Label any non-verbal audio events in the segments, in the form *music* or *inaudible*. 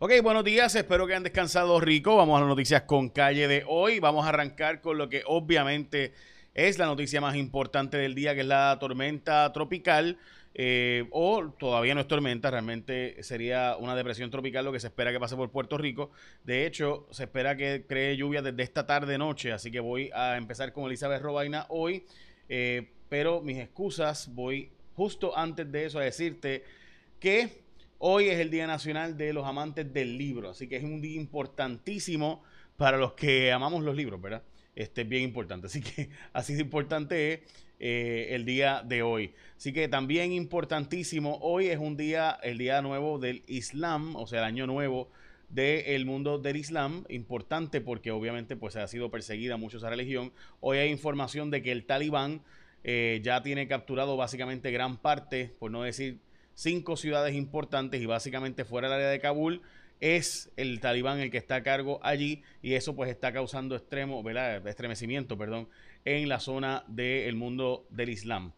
Ok, buenos días, espero que hayan descansado rico. Vamos a las noticias con calle de hoy. Vamos a arrancar con lo que obviamente es la noticia más importante del día, que es la tormenta tropical. Eh, o todavía no es tormenta, realmente sería una depresión tropical lo que se espera que pase por Puerto Rico. De hecho, se espera que cree lluvia desde esta tarde noche, así que voy a empezar con Elizabeth Robaina hoy, eh, pero mis excusas, voy justo antes de eso a decirte que hoy es el Día Nacional de los Amantes del Libro, así que es un día importantísimo para los que amamos los libros, ¿verdad? Este es bien importante, así que *laughs* así de importante es eh, el día de hoy. Así que también importantísimo, hoy es un día, el día nuevo del Islam, o sea, el año nuevo del mundo del Islam, importante porque obviamente pues ha sido perseguida mucho esa religión. Hoy hay información de que el talibán eh, ya tiene capturado básicamente gran parte, por no decir cinco ciudades importantes y básicamente fuera del área de Kabul es el talibán el que está a cargo allí y eso pues está causando extremo, estremecimiento, perdón, en la zona del mundo del Islam.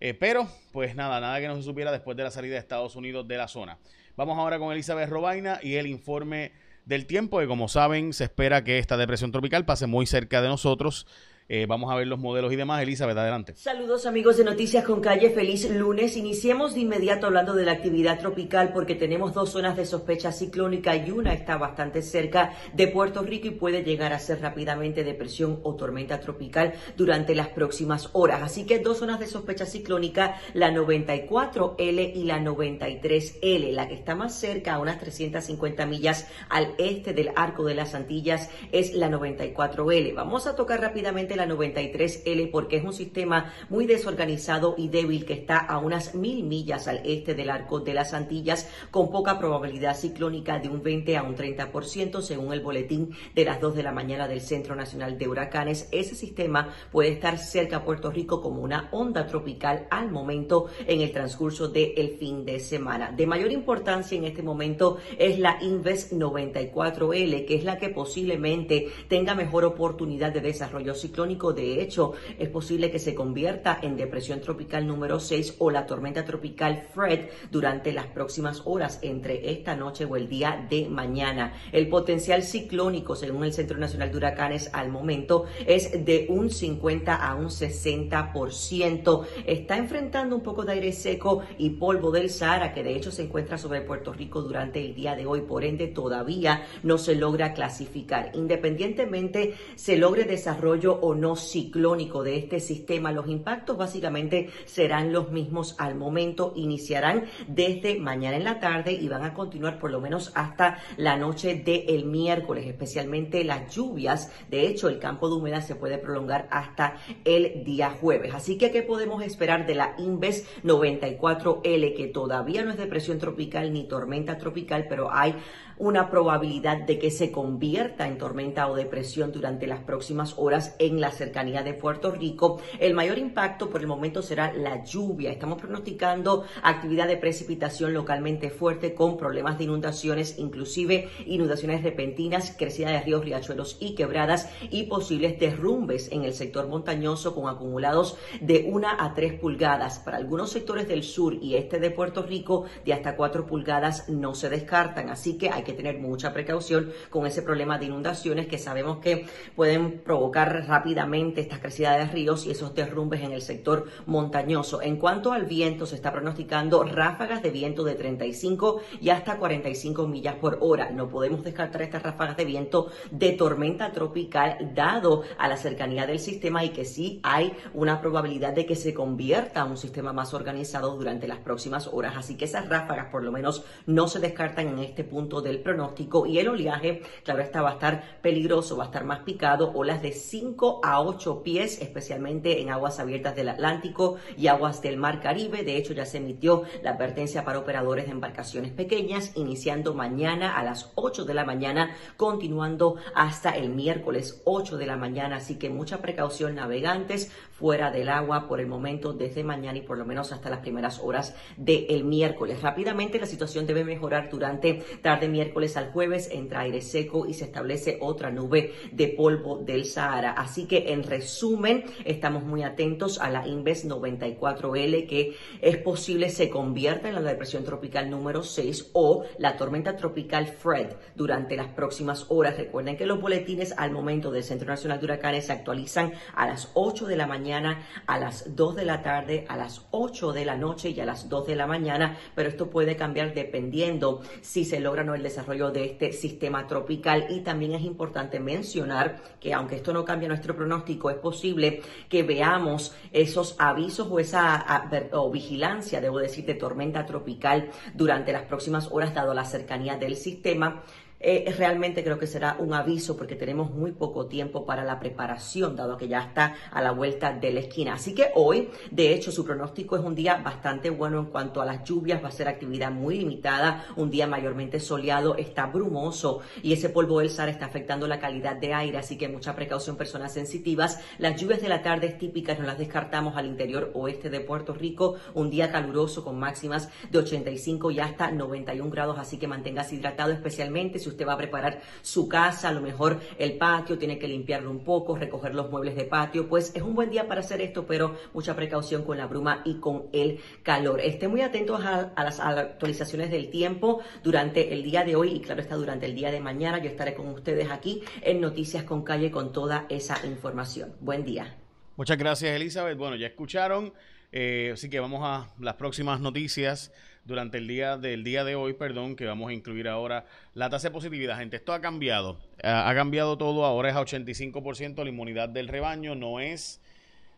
Eh, pero, pues nada, nada que no se supiera después de la salida de Estados Unidos de la zona. Vamos ahora con Elizabeth Robaina y el informe del tiempo, que como saben, se espera que esta depresión tropical pase muy cerca de nosotros eh, vamos a ver los modelos y demás. Elizabeth, adelante. Saludos amigos de Noticias con Calle, feliz lunes. Iniciemos de inmediato hablando de la actividad tropical porque tenemos dos zonas de sospecha ciclónica y una está bastante cerca de Puerto Rico y puede llegar a ser rápidamente depresión o tormenta tropical durante las próximas horas. Así que dos zonas de sospecha ciclónica, la 94L y la 93L. La que está más cerca, a unas 350 millas al este del arco de las Antillas, es la 94L. Vamos a tocar rápidamente la 93L porque es un sistema muy desorganizado y débil que está a unas mil millas al este del arco de las Antillas con poca probabilidad ciclónica de un 20 a un 30% según el boletín de las 2 de la mañana del Centro Nacional de Huracanes. Ese sistema puede estar cerca a Puerto Rico como una onda tropical al momento en el transcurso del fin de semana. De mayor importancia en este momento es la Inves 94L, que es la que posiblemente tenga mejor oportunidad de desarrollo ciclónico de hecho, es posible que se convierta en depresión tropical número 6 o la tormenta tropical Fred durante las próximas horas entre esta noche o el día de mañana. El potencial ciclónico, según el Centro Nacional de Huracanes al momento, es de un 50 a un 60%. Está enfrentando un poco de aire seco y polvo del Sahara, que de hecho se encuentra sobre Puerto Rico durante el día de hoy. Por ende, todavía no se logra clasificar. Independientemente se logre desarrollo o no ciclónico de este sistema, los impactos básicamente serán los mismos al momento, iniciarán desde mañana en la tarde y van a continuar por lo menos hasta la noche del miércoles, especialmente las lluvias. De hecho, el campo de humedad se puede prolongar hasta el día jueves. Así que, ¿qué podemos esperar de la Inves 94L, que todavía no es depresión tropical ni tormenta tropical, pero hay una probabilidad de que se convierta en tormenta o depresión durante las próximas horas en la cercanía de Puerto Rico. El mayor impacto por el momento será la lluvia. Estamos pronosticando actividad de precipitación localmente fuerte con problemas de inundaciones, inclusive inundaciones repentinas, crecida de ríos, riachuelos y quebradas y posibles derrumbes en el sector montañoso con acumulados de una a tres pulgadas. Para algunos sectores del sur y este de Puerto Rico, de hasta cuatro pulgadas no se descartan. Así que hay que tener mucha precaución con ese problema de inundaciones que sabemos que pueden provocar rápidamente esta crecida de ríos y esos derrumbes en el sector montañoso. En cuanto al viento, se está pronosticando ráfagas de viento de 35 y hasta 45 millas por hora. No podemos descartar estas ráfagas de viento de tormenta tropical dado a la cercanía del sistema y que sí hay una probabilidad de que se convierta en un sistema más organizado durante las próximas horas. Así que esas ráfagas por lo menos no se descartan en este punto del pronóstico y el oleaje, claro está, va a estar peligroso, va a estar más picado, olas de 5 a 8 pies, especialmente en aguas abiertas del Atlántico y aguas del Mar Caribe. De hecho, ya se emitió la advertencia para operadores de embarcaciones pequeñas, iniciando mañana a las 8 de la mañana, continuando hasta el miércoles 8 de la mañana. Así que mucha precaución, navegantes fuera del agua por el momento desde mañana y por lo menos hasta las primeras horas del miércoles. Rápidamente la situación debe mejorar durante tarde miércoles al jueves, entra aire seco y se establece otra nube de polvo del Sahara. Así que en resumen, estamos muy atentos a la Inves 94L que es posible se convierta en la depresión tropical número 6 o la tormenta tropical Fred durante las próximas horas. Recuerden que los boletines al momento del Centro Nacional de Huracanes se actualizan a las 8 de la mañana, a las 2 de la tarde, a las 8 de la noche y a las 2 de la mañana, pero esto puede cambiar dependiendo si se logra o no el desarrollo de este sistema tropical y también es importante mencionar que aunque esto no cambia nuestro pronóstico, es posible que veamos esos avisos o esa vigilancia, debo decir, de tormenta tropical durante las próximas horas, dado la cercanía del sistema. Eh, realmente creo que será un aviso porque tenemos muy poco tiempo para la preparación, dado que ya está a la vuelta de la esquina. Así que hoy, de hecho, su pronóstico es un día bastante bueno en cuanto a las lluvias, va a ser actividad muy limitada, un día mayormente soleado, está brumoso y ese polvo del SAR está afectando la calidad de aire, así que mucha precaución personas sensitivas. Las lluvias de la tarde típicas no las descartamos al interior oeste de Puerto Rico, un día caluroso con máximas de 85 y hasta 91 grados, así que manténgase hidratado especialmente si usted va a preparar su casa, a lo mejor el patio, tiene que limpiarlo un poco, recoger los muebles de patio, pues es un buen día para hacer esto, pero mucha precaución con la bruma y con el calor. Estén muy atentos a, las actualizaciones del tiempo durante el día de hoy y claro está durante el día de mañana. Yo estaré con ustedes aquí en Noticias con Calle con toda esa información. Buen día. Muchas gracias Elizabeth. Bueno, ya escucharon, eh, así que vamos a las próximas noticias durante el día del día de hoy, perdón, que vamos a incluir ahora la tasa de positividad. Gente, esto ha cambiado. Ha, cambiado todo. Ahora es a 85% la inmunidad del rebaño. No es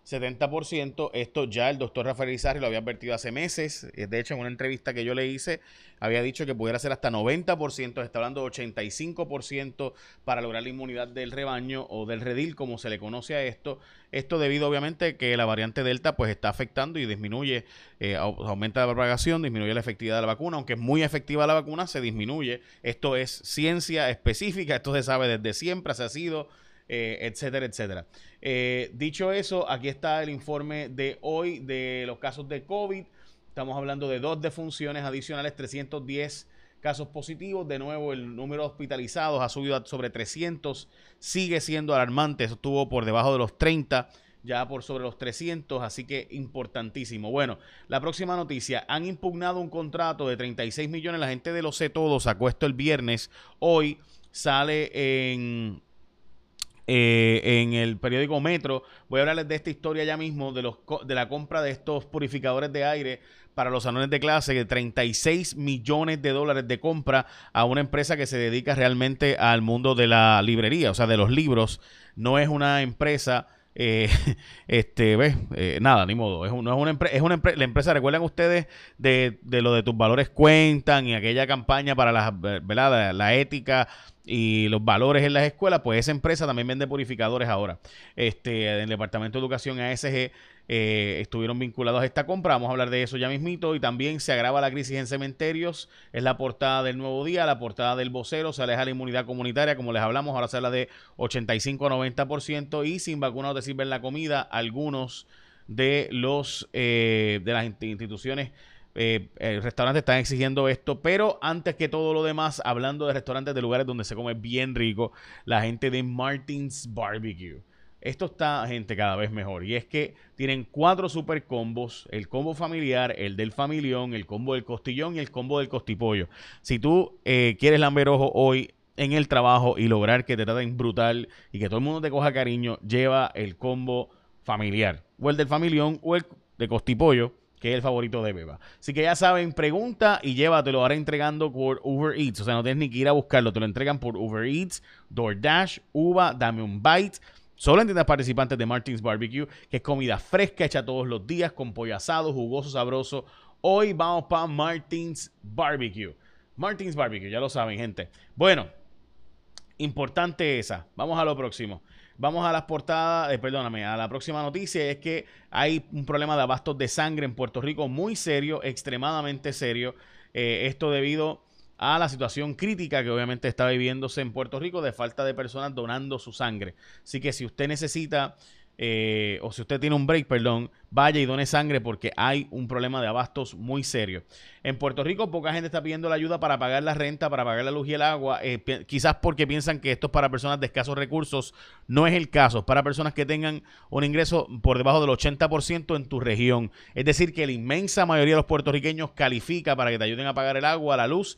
70%. Esto ya el doctor Rafael Izarri lo había advertido hace meses. Eh, de hecho, en una entrevista que yo le hice, había dicho que pudiera ser hasta 90%. Está hablando de 85% para lograr la inmunidad del rebaño o del redil, como se le conoce a esto. Esto debido, obviamente, que la variante Delta pues está afectando y disminuye, eh, aumenta la propagación, disminuye la efectividad de la vacuna. Aunque es muy efectiva la vacuna, se disminuye. Esto es ciencia específica. Esto se sabe desde siempre. Se ha sido eh, etcétera, etcétera. Eh, dicho eso, aquí está el informe de hoy de los casos de COVID. Estamos hablando de dos defunciones adicionales, 310 casos positivos. De nuevo, el número de hospitalizados ha subido a sobre 300. Sigue siendo alarmante. Eso estuvo por debajo de los 30 ya por sobre los 300, así que importantísimo. Bueno, la próxima noticia, han impugnado un contrato de 36 millones, la gente de los sé todos sacó esto el viernes, hoy sale en eh, en el periódico Metro. Voy a hablarles de esta historia ya mismo, de, los, de la compra de estos purificadores de aire para los salones de clase, de 36 millones de dólares de compra a una empresa que se dedica realmente al mundo de la librería, o sea, de los libros. No es una empresa... Eh, *laughs* este, ves, eh, nada, ni modo. Es, no es una empresa, es la empresa, recuerdan ustedes de, de, lo de tus valores cuentan y aquella campaña para la, ¿verdad? la ética y los valores en las escuelas, pues esa empresa también vende purificadores ahora. Este, en el Departamento de Educación ASG eh, estuvieron vinculados a esta compra. Vamos a hablar de eso ya mismito. Y también se agrava la crisis en cementerios. Es la portada del nuevo día, la portada del vocero. Se aleja la inmunidad comunitaria, como les hablamos. Ahora se habla de 85 a 90%. Y sin vacunas te sirven la comida. Algunos de los eh, de las instituciones eh, eh, restaurantes están exigiendo esto, pero antes que todo lo demás, hablando de restaurantes de lugares donde se come bien rico, la gente de Martins Barbecue. Esto está, gente, cada vez mejor. Y es que tienen cuatro super combos: el combo familiar, el del familión, el combo del costillón y el combo del costipollo. Si tú eh, quieres lamber ojo hoy en el trabajo y lograr que te traten brutal y que todo el mundo te coja cariño, lleva el combo familiar, o el del familión, o el de costipollo que es el favorito de Beba. Así que ya saben, pregunta y llévatelo ahora entregando por Uber Eats. O sea, no tienes ni que ir a buscarlo, te lo entregan por Uber Eats, DoorDash, Uva, Dame un Bite. Solo en tiendas participantes de Martins Barbecue, que es comida fresca hecha todos los días con pollo asado, jugoso, sabroso. Hoy vamos para Martins Barbecue. Martins Barbecue, ya lo saben, gente. Bueno, importante esa. Vamos a lo próximo. Vamos a las portadas, eh, perdóname, a la próxima noticia. Es que hay un problema de abastos de sangre en Puerto Rico muy serio, extremadamente serio. Eh, esto debido a la situación crítica que obviamente está viviéndose en Puerto Rico de falta de personas donando su sangre. Así que si usted necesita eh, o si usted tiene un break, perdón, vaya y done sangre porque hay un problema de abastos muy serio. En Puerto Rico poca gente está pidiendo la ayuda para pagar la renta, para pagar la luz y el agua, eh, quizás porque piensan que esto es para personas de escasos recursos. No es el caso, es para personas que tengan un ingreso por debajo del 80% en tu región. Es decir, que la inmensa mayoría de los puertorriqueños califica para que te ayuden a pagar el agua, la luz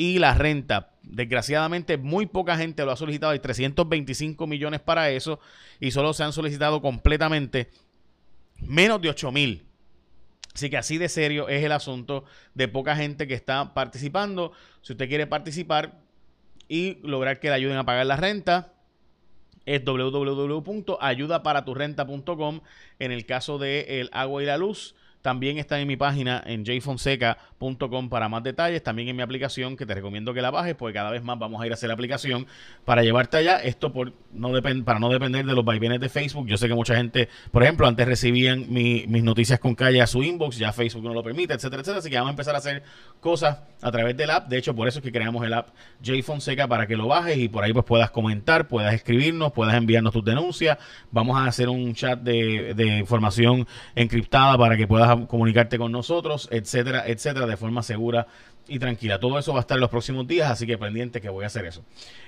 y la renta. Desgraciadamente, muy poca gente lo ha solicitado. Hay 325 millones para eso y solo se han solicitado completamente menos de 8 mil. Así que así de serio es el asunto de poca gente que está participando. Si usted quiere participar y lograr que le ayuden a pagar la renta, es www.ayudaparaturrenta.com. En el caso de el agua y la luz, también está en mi página en jfonseca.com para más detalles. También en mi aplicación que te recomiendo que la bajes porque cada vez más vamos a ir a hacer la aplicación para llevarte allá. Esto por no para no depender de los vaivenes de Facebook. Yo sé que mucha gente, por ejemplo, antes recibían mis noticias con calle a su inbox, ya Facebook no lo permite, etcétera, etcétera. Así que vamos a empezar a hacer cosas a través del app. De hecho, por eso es que creamos el app JFonseca para que lo bajes y por ahí pues puedas comentar, puedas escribirnos, puedas enviarnos tus denuncias. Vamos a hacer un chat de, de información encriptada para que puedas comunicarte con nosotros, etcétera, etcétera, de forma segura y tranquila. Todo eso va a estar en los próximos días, así que pendiente que voy a hacer eso.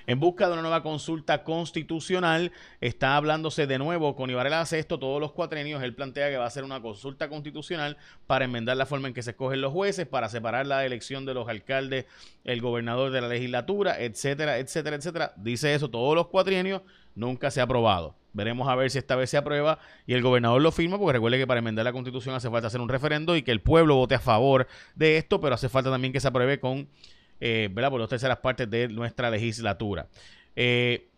En busca de una nueva consulta constitucional, está hablándose de nuevo con Ibarela hace esto todos los cuatrenios. Él plantea que va a hacer una consulta constitucional para enmendar la forma en que se escogen los jueces, para separar la elección de los alcaldes, el gobernador de la legislatura, etcétera, etcétera, etcétera. Dice eso todos los cuatrienios, nunca se ha aprobado. Veremos a ver si esta vez se aprueba y el gobernador lo firma, porque recuerde que para enmendar la constitución hace falta hacer un referendo y que el pueblo vote a favor de esto, pero hace falta también que se apruebe con, eh, ¿verdad? Por dos terceras partes de nuestra legislatura. Eh,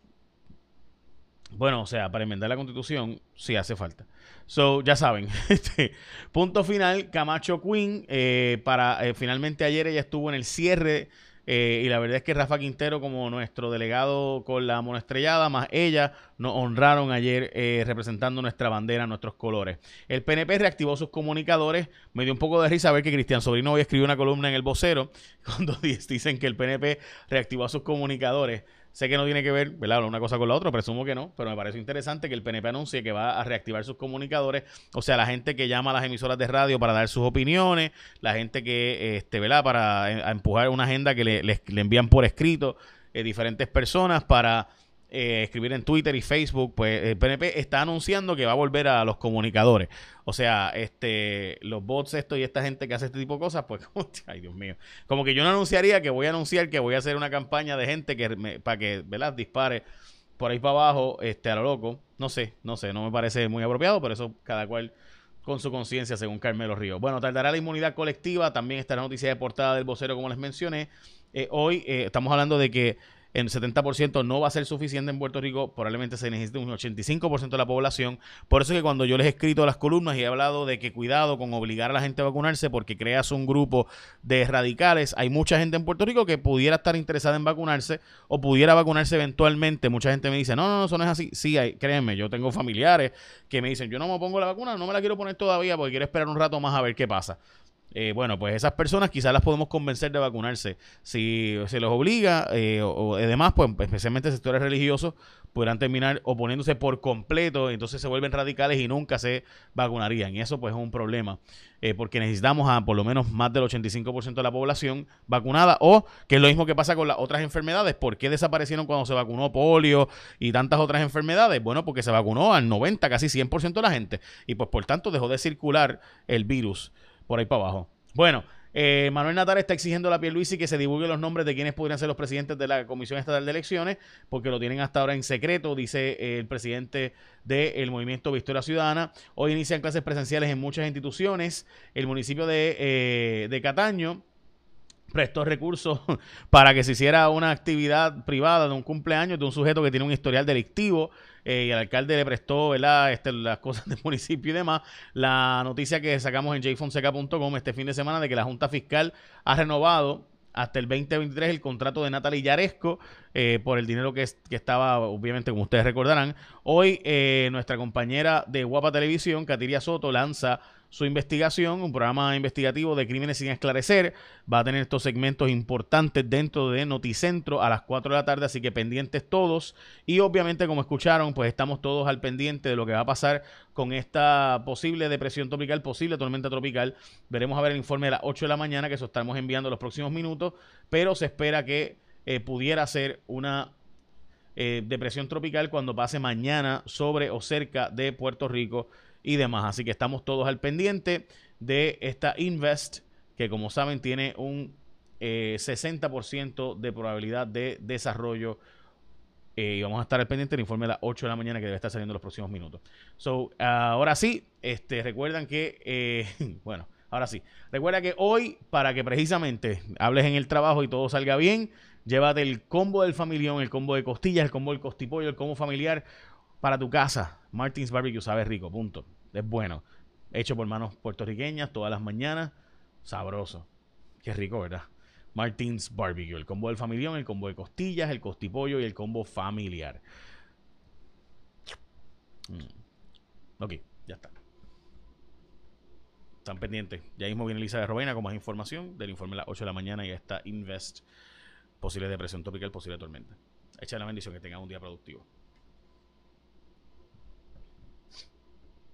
bueno, o sea, para enmendar la constitución sí hace falta. So, ya saben, *laughs* este, punto final, Camacho Queen, eh, para eh, finalmente ayer ella estuvo en el cierre eh, y la verdad es que Rafa Quintero, como nuestro delegado con la monoestrellada, más ella, nos honraron ayer eh, representando nuestra bandera, nuestros colores. El PNP reactivó sus comunicadores. Me dio un poco de risa ver que Cristian Sobrino hoy escribió una columna en el vocero *laughs* cuando dicen que el PNP reactivó sus comunicadores. Sé que no tiene que ver, ¿verdad? Una cosa con la otra, presumo que no, pero me parece interesante que el PNP anuncie que va a reactivar sus comunicadores, o sea, la gente que llama a las emisoras de radio para dar sus opiniones, la gente que, este, ¿verdad? Para empujar una agenda que le, le, envían por escrito eh, diferentes personas para eh, escribir en Twitter y Facebook, pues el PNP está anunciando que va a volver a los comunicadores. O sea, este, los bots esto y esta gente que hace este tipo de cosas, pues, *laughs* ay Dios mío. Como que yo no anunciaría que voy a anunciar que voy a hacer una campaña de gente que para que, ¿verdad? Dispare por ahí para abajo, este, a lo loco. No sé, no sé, no me parece muy apropiado, pero eso cada cual con su conciencia, según Carmelo Río. Bueno, tardará la inmunidad colectiva, también está la noticia de portada del vocero, como les mencioné. Eh, hoy eh, estamos hablando de que en 70% no va a ser suficiente en Puerto Rico, probablemente se necesite un 85% de la población. Por eso es que cuando yo les he escrito las columnas y he hablado de que cuidado con obligar a la gente a vacunarse porque creas un grupo de radicales, hay mucha gente en Puerto Rico que pudiera estar interesada en vacunarse o pudiera vacunarse eventualmente. Mucha gente me dice, no, no, no, eso no es así. Sí, hay, créanme, yo tengo familiares que me dicen, yo no me pongo la vacuna, no me la quiero poner todavía porque quiero esperar un rato más a ver qué pasa. Eh, bueno, pues esas personas quizás las podemos convencer de vacunarse. Si se los obliga eh, o, además, pues especialmente sectores religiosos, podrán terminar oponiéndose por completo, entonces se vuelven radicales y nunca se vacunarían. Y eso pues es un problema, eh, porque necesitamos a por lo menos más del 85% de la población vacunada, o que es lo mismo que pasa con las otras enfermedades. ¿Por qué desaparecieron cuando se vacunó polio y tantas otras enfermedades? Bueno, porque se vacunó al 90, casi 100% de la gente, y pues por tanto dejó de circular el virus por ahí para abajo. Bueno, eh, Manuel Natal está exigiendo a la Pierluisi que se divulguen los nombres de quienes podrían ser los presidentes de la Comisión Estatal de Elecciones, porque lo tienen hasta ahora en secreto, dice eh, el presidente del Movimiento Victoria Ciudadana. Hoy inician clases presenciales en muchas instituciones. El municipio de, eh, de Cataño prestó recursos *laughs* para que se hiciera una actividad privada de un cumpleaños de un sujeto que tiene un historial delictivo eh, y el alcalde le prestó. Este, las cosas del *laughs* municipio y demás. La noticia que sacamos en jfonseca.com este fin de semana de que la Junta Fiscal ha renovado hasta el 2023 el contrato de Natalie Yaresco eh, por el dinero que, que, estaba, obviamente, como ustedes recordarán. Hoy eh, nuestra compañera de Guapa Televisión, Katiria Soto, lanza su investigación, un programa investigativo de crímenes sin esclarecer. Va a tener estos segmentos importantes dentro de Noticentro a las 4 de la tarde, así que pendientes todos. Y obviamente, como escucharon, pues estamos todos al pendiente de lo que va a pasar con esta posible depresión tropical, posible tormenta tropical. Veremos a ver el informe de las 8 de la mañana, que eso estaremos enviando en los próximos minutos, pero se espera que eh, pudiera ser una eh, depresión tropical cuando pase mañana sobre o cerca de Puerto Rico y demás. Así que estamos todos al pendiente de esta Invest, que como saben tiene un 60% eh, de probabilidad de desarrollo. Eh, y vamos a estar al pendiente del informe a las 8 de la mañana que debe estar saliendo en los próximos minutos. So, ahora sí, este, recuerdan que, eh, *laughs* bueno, ahora sí, recuerda que hoy, para que precisamente hables en el trabajo y todo salga bien, llévate el combo del familión, el combo de costillas, el combo del costipollo, el combo familiar para tu casa. Martins Barbecue sabe rico, punto. Es bueno. Hecho por manos puertorriqueñas todas las mañanas. Sabroso. Qué rico, ¿verdad? Martins Barbecue. El combo del familión, el combo de costillas, el costipollo y el combo familiar. Mm. Ok, ya está. Están pendientes. Ya mismo viene Elisa de Robena con más información del informe a las 8 de la mañana y está Invest. Posible depresión tropical, posible tormenta. Echa la bendición que tengan un día productivo.